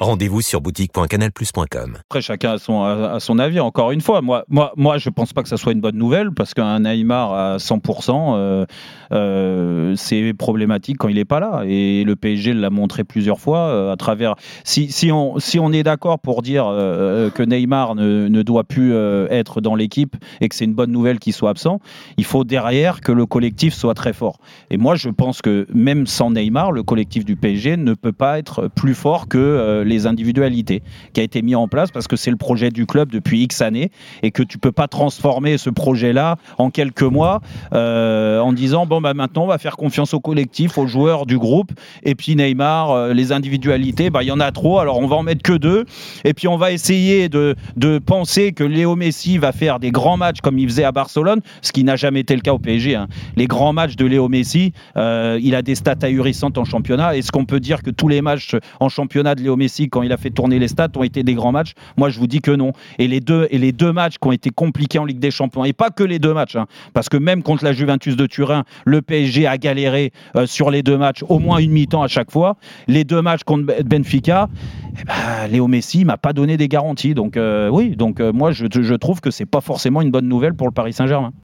Rendez-vous sur boutique.canalplus.com. Après, chacun a son, a son avis. Encore une fois, moi, moi, moi je ne pense pas que ça soit une bonne nouvelle parce qu'un Neymar à 100%, euh, euh, c'est problématique quand il n'est pas là. Et le PSG l'a montré plusieurs fois euh, à travers. Si, si, on, si on est d'accord pour dire que Neymar ne, ne doit plus être dans l'équipe et que c'est une bonne nouvelle qu'il soit absent, il faut derrière que le collectif soit très fort. Et moi, je pense que même sans Neymar, le collectif du PSG ne peut pas être plus fort que les individualités qui a été mis en place parce que c'est le projet du club depuis X années et que tu peux pas transformer ce projet-là en quelques mois euh, en disant bon bah maintenant on va faire confiance au collectif, aux joueurs du groupe et puis Neymar, euh, les individualités, bah il y en a trop alors on va en mettre que deux et puis on va essayer de, de penser que Léo Messi va faire des grands matchs comme il faisait à Barcelone, ce qui n'a jamais été le cas au PSG. hein. Les grands matchs de Léo Messi, euh, il a des stats ahurissantes en championnat. Est-ce qu'on peut dire que tous les matchs en championnat de Léo Messi, quand il a fait tourner les stats, ont été des grands matchs Moi, je vous dis que non. Et les deux, matchs qui ont été compliqués en Ligue des Champions, et pas que les deux matchs, hein, parce que même contre la Juventus de Turin, le PSG a galéré euh, sur les deux matchs, au moins une mi-temps à chaque fois. Les deux matchs contre Ben- Benfica, eh ben, Léo Messi m'a pas donné des garanties. Donc euh, oui, donc euh, moi je, je trouve que c'est pas forcément une bonne nouvelle pour le Paris Saint-Germain.